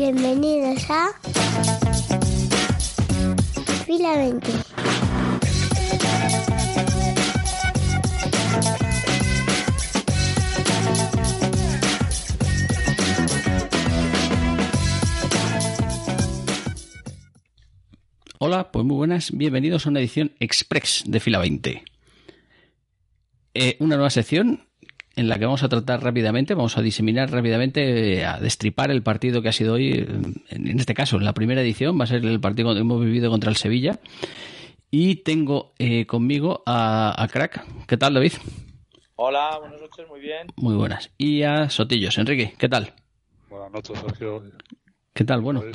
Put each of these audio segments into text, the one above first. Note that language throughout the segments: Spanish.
Bienvenidos a Fila 20. Hola, pues muy buenas, bienvenidos a una edición express de Fila 20. Eh, una nueva sección en la que vamos a tratar rápidamente, vamos a diseminar rápidamente, eh, a destripar el partido que ha sido hoy, eh, en este caso, en la primera edición, va a ser el partido que hemos vivido contra el Sevilla. Y tengo eh, conmigo a, a Crack. ¿Qué tal, David? Hola, buenas noches, muy bien. Muy buenas. Y a Sotillos. Enrique, ¿qué tal? Buenas noches, Sergio. ¿Qué tal? Bueno, David.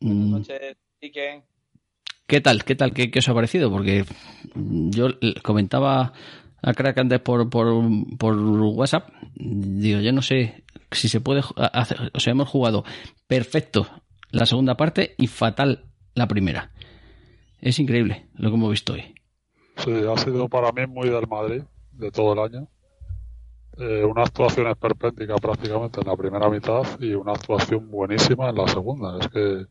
mm, Buenas noches, Ike. ¿qué tal? ¿Qué tal? ¿Qué, qué os ha parecido? Porque yo l- comentaba a Crack antes por, por, por WhatsApp. Digo, yo no sé si se puede hacer. O sea, hemos jugado perfecto la segunda parte y fatal la primera. Es increíble lo que hemos visto hoy. Sí, ha sido para mí muy del Madrid de todo el año. Eh, una actuación esperpéntica prácticamente en la primera mitad y una actuación buenísima en la segunda. Es que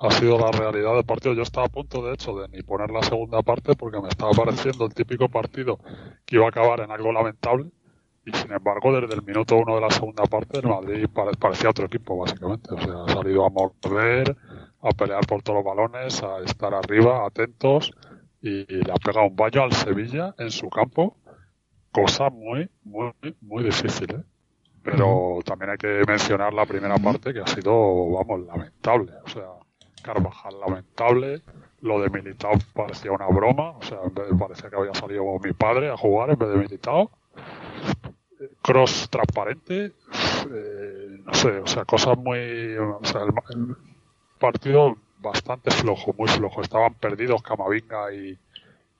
ha sido la realidad del partido. Yo estaba a punto, de hecho, de ni poner la segunda parte porque me estaba pareciendo el típico partido que iba a acabar en algo lamentable. Y sin embargo, desde el minuto uno de la segunda parte, el Madrid pare- parecía otro equipo, básicamente. O sea, ha salido a morder, a pelear por todos los balones, a estar arriba, atentos, y le ha pegado un baño al Sevilla en su campo, cosa muy, muy, muy difícil, ¿eh? Pero también hay que mencionar la primera parte que ha sido, vamos, lamentable. O sea, Carvajal lamentable, lo de Militao parecía una broma, o sea, parecía que había salido mi padre a jugar en vez de Militao. Cross transparente, eh, no sé, o sea, cosas muy, o sea, el, partido bastante flojo, muy flojo. Estaban perdidos Camavinga y,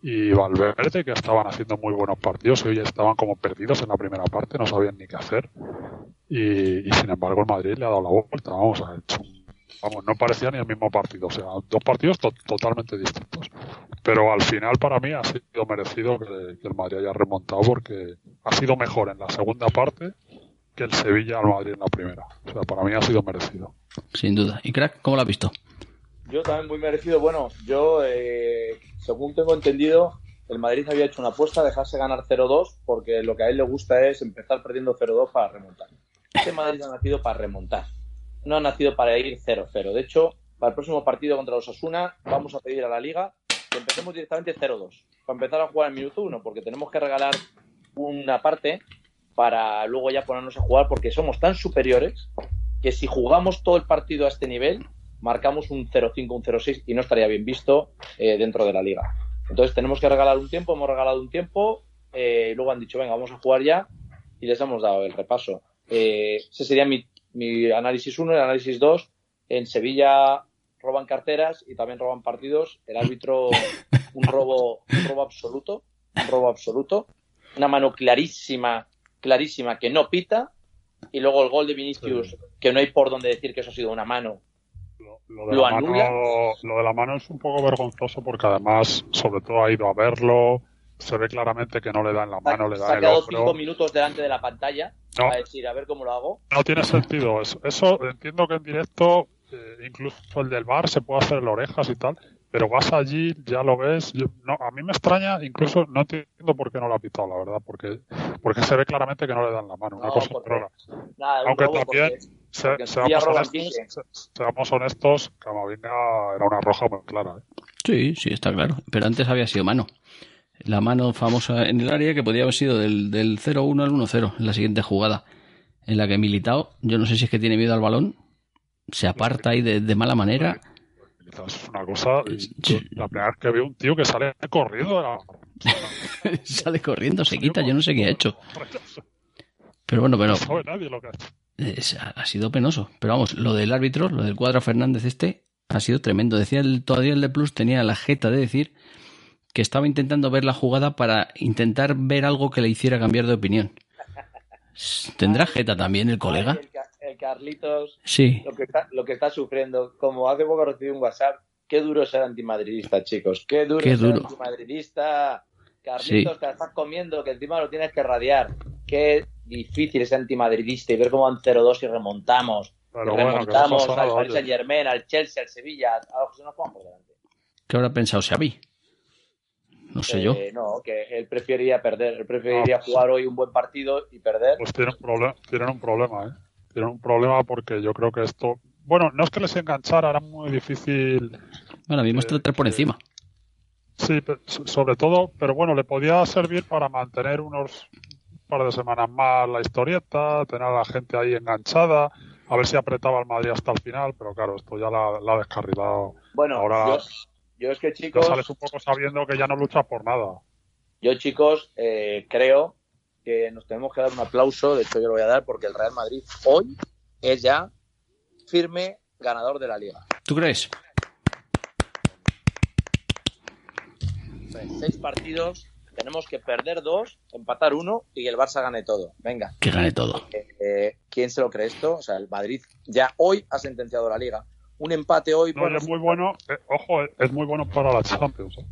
y Valverde, que estaban haciendo muy buenos partidos y hoy estaban como perdidos en la primera parte, no sabían ni qué hacer. Y, y sin embargo el Madrid le ha dado la vuelta, vamos, ha hecho un- vamos, no parecía ni el mismo partido, o sea, dos partidos to- totalmente distintos. Pero al final para mí ha sido merecido que, que el Madrid haya remontado porque ha sido mejor en la segunda parte que el Sevilla al Madrid en la primera. O sea, para mí ha sido merecido. Sin duda. ¿Y Crack, cómo lo has visto? Yo también muy merecido. Bueno, yo, eh, según tengo entendido, el Madrid había hecho una apuesta, dejarse ganar 0-2, porque lo que a él le gusta es empezar perdiendo 0-2 para remontar. Este Madrid ha nacido para remontar, no ha nacido para ir 0-0. De hecho, para el próximo partido contra los Asuna, vamos a pedir a la Liga que empecemos directamente 0-2, para empezar a jugar en minuto 1, porque tenemos que regalar una parte para luego ya ponernos a jugar, porque somos tan superiores que si jugamos todo el partido a este nivel, marcamos un 0-5, un 0-6 y no estaría bien visto eh, dentro de la liga. Entonces tenemos que regalar un tiempo, hemos regalado un tiempo, eh, luego han dicho, venga, vamos a jugar ya y les hemos dado el repaso. Eh, ese sería mi, mi análisis 1, el análisis 2. En Sevilla roban carteras y también roban partidos. El árbitro, un robo, un robo absoluto, un robo absoluto. Una mano clarísima, clarísima que no pita. Y luego el gol de Vinicius, que no hay por dónde decir que eso ha sido una mano. Lo, lo de ¿Lo la anula? mano, lo de la mano es un poco vergonzoso porque además, sobre todo, ha ido a verlo. Se ve claramente que no le da en la mano, le se da ha en el quedado cinco minutos delante de la pantalla No. a decir, a ver cómo lo hago. No tiene sentido eso. Eso entiendo que en directo, eh, incluso el del bar se puede hacer en las orejas y tal, pero vas allí, ya lo ves. Yo- no, a mí me extraña, incluso no entiendo por qué no lo ha pitado, la verdad, porque porque se ve claramente que no le dan la mano. Una No, cosa porque- rara. Nada, un Aunque robo también, porque- se- porque en seamos, honestos, 15. se- seamos honestos, Camavinga era una roja muy clara. ¿eh? Sí, sí, está claro. Pero antes había sido mano. La mano famosa en el área que podía haber sido del, del 0-1 al 1-0 en la siguiente jugada. En la que Militao, yo no sé si es que tiene miedo al balón, se aparta ahí de, de mala manera. Es una cosa. yo la primera vez que veo un tío que sale corriendo la. Sale corriendo, se quita, yo no sé qué ha hecho. Pero bueno, pero No sabe nadie lo que ha hecho. es- ha ha sido penoso. Pero vamos, lo del árbitro, lo del cuadro Fernández este, ha sido tremendo. Decía el, todavía el de Plus, tenía la jeta de decir que estaba intentando ver la jugada para intentar ver algo que le hiciera cambiar de opinión. ¿Tendrá jeta también el colega? Ay, El, Ca- el Carlitos, Sí. lo que, está, lo que está sufriendo. Como hace poco recibí un WhatsApp, qué duro ser antimadridista, chicos. Qué duro Qué ser duro. antimadridista. Carlitos, Sí. te la estás comiendo, que encima lo tienes que radiar. Qué difícil ser antimadridista y ver cómo van 0-2 y remontamos. Pero Y bueno, que no remontamos al Paris. Saint Germain, al Chelsea, al Sevilla, a los que se nos pongan por delante. ¿Qué habrá pensado Xavi? No sé yo. Eh, no, que él preferiría perder, él preferiría Ah, jugar hoy un buen partido y perder. Pues tienen, problem- tienen un problema, ¿eh? Tienen un problema porque yo creo que esto... Bueno, no es que les enganchara, era muy difícil Bueno, me eh, tratar por encima. Sí, sobre todo, pero bueno, le podía servir para mantener unos par de semanas más la historieta, tener a la gente ahí enganchada, a ver si apretaba al Madrid hasta el final, pero claro, esto ya la, la ha descarrilado. Bueno, Ahora- yo, yo es que Ya chicos, sales un poco sabiendo que ya no luchas por nada. yo chicos eh, creo que nos tenemos que dar un aplauso, de hecho yo lo voy a dar porque el Real Madrid hoy es ya firme ganador de la liga. ¿Tú crees? Seis partidos, tenemos que perder dos, empatar uno y que el Barça gane todo. Venga, Que gane todo. eh, eh, ¿quién se lo cree esto? O sea, el Madrid ya hoy ha sentenciado la liga. Un empate hoy, No, es muy bueno, eh, ojo, eh, es muy bueno para la Champions. ¿eh?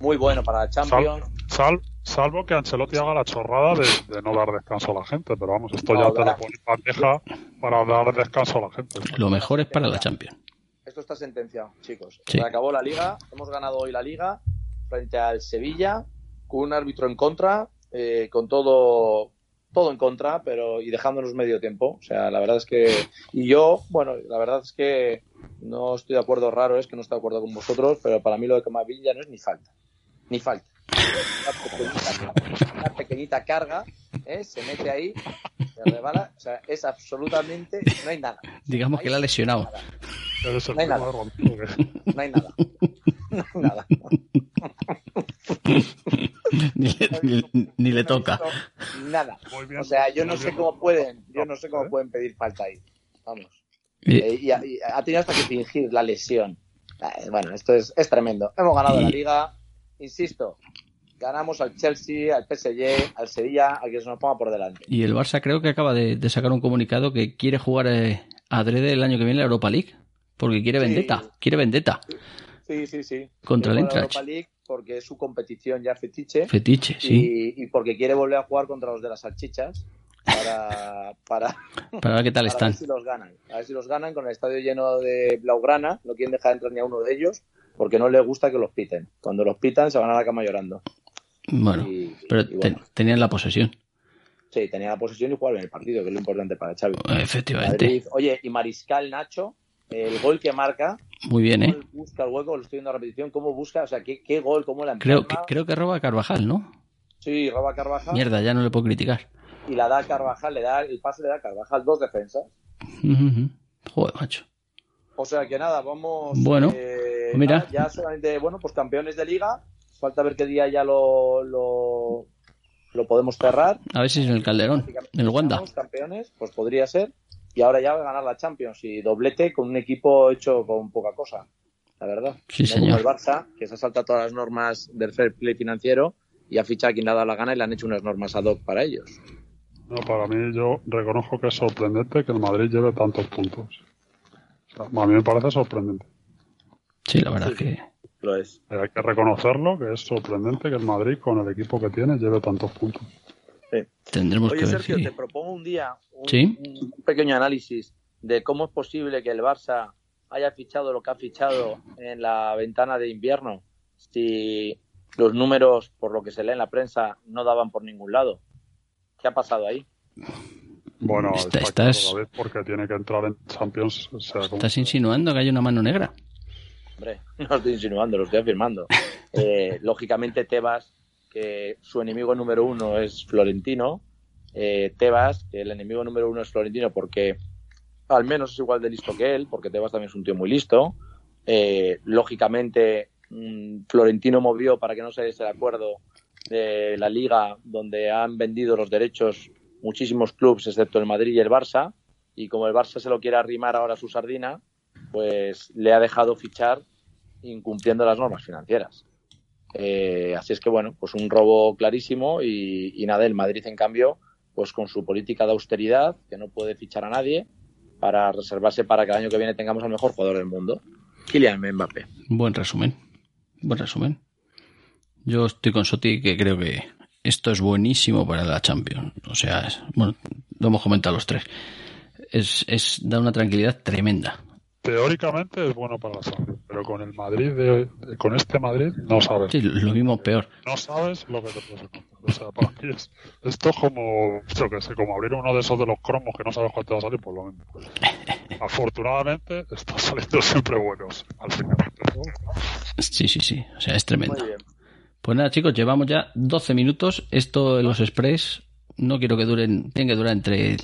muy bueno para la Champions. Sal- salvo que Ancelotti haga la chorrada de, de no dar descanso a la gente, pero vamos, esto No, ya te lo pone bandeja para dar descanso a la gente. Lo mejor es para la Champions. Esto está sentenciado, chicos. Sí. Se acabó la liga, hemos ganado hoy la liga frente al Sevilla, con un árbitro en contra, eh, con todo todo en contra, pero y dejándonos medio tiempo. O sea, la verdad es que y yo, bueno, la verdad es que no estoy de acuerdo, raro es que no estoy de acuerdo con vosotros, pero para mí lo de Camavinga no es ni falta, ni falta. Una pequeñita, una carga, ¿eh? se mete ahí, se rebala, o sea, es absolutamente, no hay nada. Digamos que la ha lesionado. Hay nada. No hay nada. No hay nada. ni, le, ni- ni le toca. Nada. O sea, yo no sé cómo pueden, yo no sé cómo ¿Eh? pueden pedir falta ahí. Vamos. Eh, Eh, y, ha, y ha tenido hasta que fingir la lesión. Eh, Bueno, esto es, es tremendo. Hemos ganado la Y- liga. Insisto, ganamos al Chelsea, al PSG, al Sevilla, al que se nos ponga por delante. Y el Barça creo que acaba de, de sacar un comunicado que quiere jugar eh, adrede el año que viene la Europa League. Porque quiere Sí. vendetta. Quiere vendetta. Sí, sí, sí. Contra el a Eintracht. Europa League porque es su competición ya fetiche. Fetiche, sí. Y, y porque quiere volver a jugar contra los de las salchichas para, para, Para ver qué tal están. ver si los ganan. A ver si los ganan con el estadio lleno de Blaugrana. No quieren dejar entrar ni a uno de ellos porque no les gusta que los piten. Cuando los pitan se van a la cama llorando. Bueno, Y- pero y tenían la posesión. sí, tenía la posesión y jugar en el partido, que es lo importante para Xavi. Efectivamente. Madrid. Oye, y Mariscal Nacho, el gol que marca, Muy bien, ¿eh? cómo busca el hueco, lo estoy viendo a repetición, cómo busca, o sea, qué, qué gol, cómo la Creo que, creo que roba a Carvajal, ¿no? Sí, roba a Carvajal Mierda, ya no le puedo criticar. y la da a Carvajal, le da el pase le da a Carvajal, dos defensas. Joder, macho. O sea que nada, vamos. Bueno, eh, pues mira. nada, ya solamente, bueno, pues campeones de liga. Falta ver qué día ya lo, lo, lo podemos cerrar. A ver si es en el Calderón, en el Wanda. Campeones, pues podría ser. Y ahora ya va a ganar la Champions y doblete con un equipo hecho con poca cosa, la verdad. Sí, no señor. Como el Barça, que se ha saltado todas las normas del fair play financiero y ha fichado a quien le ha dado la gana y le han hecho unas normas ad hoc para ellos. No, para mí yo reconozco que es sorprendente que el Madrid lleve tantos puntos. O sea, a mí me parece sorprendente. Sí, la verdad Sí, que Lo es. Hay que reconocerlo, que es sorprendente que el Madrid, con el equipo que tiene, lleve tantos puntos. Tendremos Oye, que ver Sergio, si... te propongo un día un, Sí. un pequeño análisis de cómo es posible que el Barça haya fichado lo que ha fichado en la ventana de invierno si los números, por lo que se lee en la prensa, no daban por ningún lado. ¿Qué ha pasado ahí? Bueno, Está- está, estás- David, porque tiene que entrar en Champions. o sea, como- ¿Estás insinuando que hay una mano negra? Hombre, no lo estoy insinuando, lo estoy afirmando. Eh, lógicamente, Tebas, que su enemigo número uno es Florentino. eh, Tebas, que el enemigo número uno es Florentino porque al menos es igual de listo que él, porque Tebas también es un tío muy listo. Eh, lógicamente, mm, Florentino movió para que no se diese el acuerdo de la liga donde han vendido los derechos muchísimos clubes, excepto el Madrid y el Barça, y como el Barça se lo quiere arrimar ahora a su sardina, pues le ha dejado fichar incumpliendo las normas financieras. Eh, así es que, bueno, pues un robo clarísimo y, y, nada, el Madrid, en cambio, pues con su política de austeridad, que no puede fichar a nadie, para reservarse para que el año que viene tengamos al mejor jugador del mundo, Kylian Mbappé. Buen resumen, buen resumen. Yo estoy con Soti que creo que esto es buenísimo para la Champions. O sea, es, bueno, lo hemos comentado los tres. Es, es da una tranquilidad tremenda teóricamente es bueno para la salud, pero con el Madrid, de, con este Madrid, no sabes. Sí, lo mismo peor. No sabes lo que te puedes encontrar. O sea, para mí es, esto es como, yo que sé, como abrir uno de esos de los cromos que no sabes cuál te va a salir, por lo menos. Afortunadamente, está saliendo siempre buenos al final. Sí, sí, sí. O sea, es tremendo. Pues nada, chicos, llevamos ya 12 minutos. Esto de los express, no quiero que duren, tenga que durar entre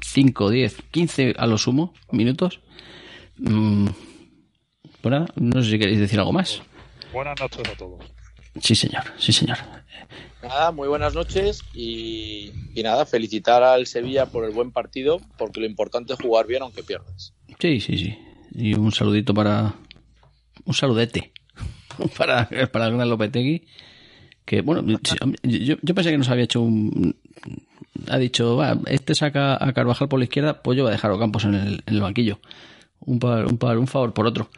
5, 10, 15 a lo sumo minutos. Mm, bueno, no sé si queréis decir algo más. Buenas noches a todos. Sí, señor, sí, señor. Nada, muy buenas noches y, y, nada, felicitar al Sevilla por el buen partido, porque lo importante es jugar bien aunque pierdas. Sí, sí, sí. Y un saludito para. Un saludete para, para el gran Lopetegui. Que bueno, yo, yo pensé que nos había hecho un. Ha dicho, va, este saca a Carvajal por la izquierda, pues yo voy a dejar a Campos en el, en el banquillo un, par, un, par, un favor por otro.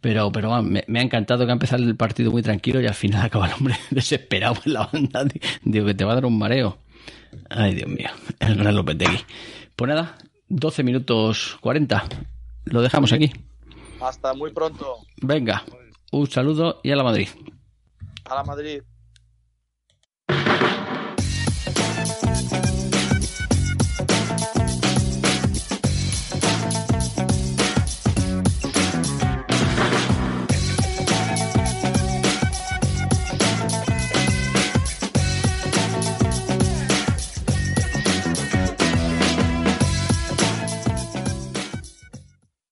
Pero, pero me, me, ha encantado que ha empezado el partido muy tranquilo y al final acaba el hombre desesperado en la banda. Digo que te va a dar un mareo. Ay, Dios mío, el gran Lopetegui. Pues nada, 12 minutos 40. Lo dejamos aquí. Hasta muy pronto. Venga, un saludo y a la Madrid. A la Madrid.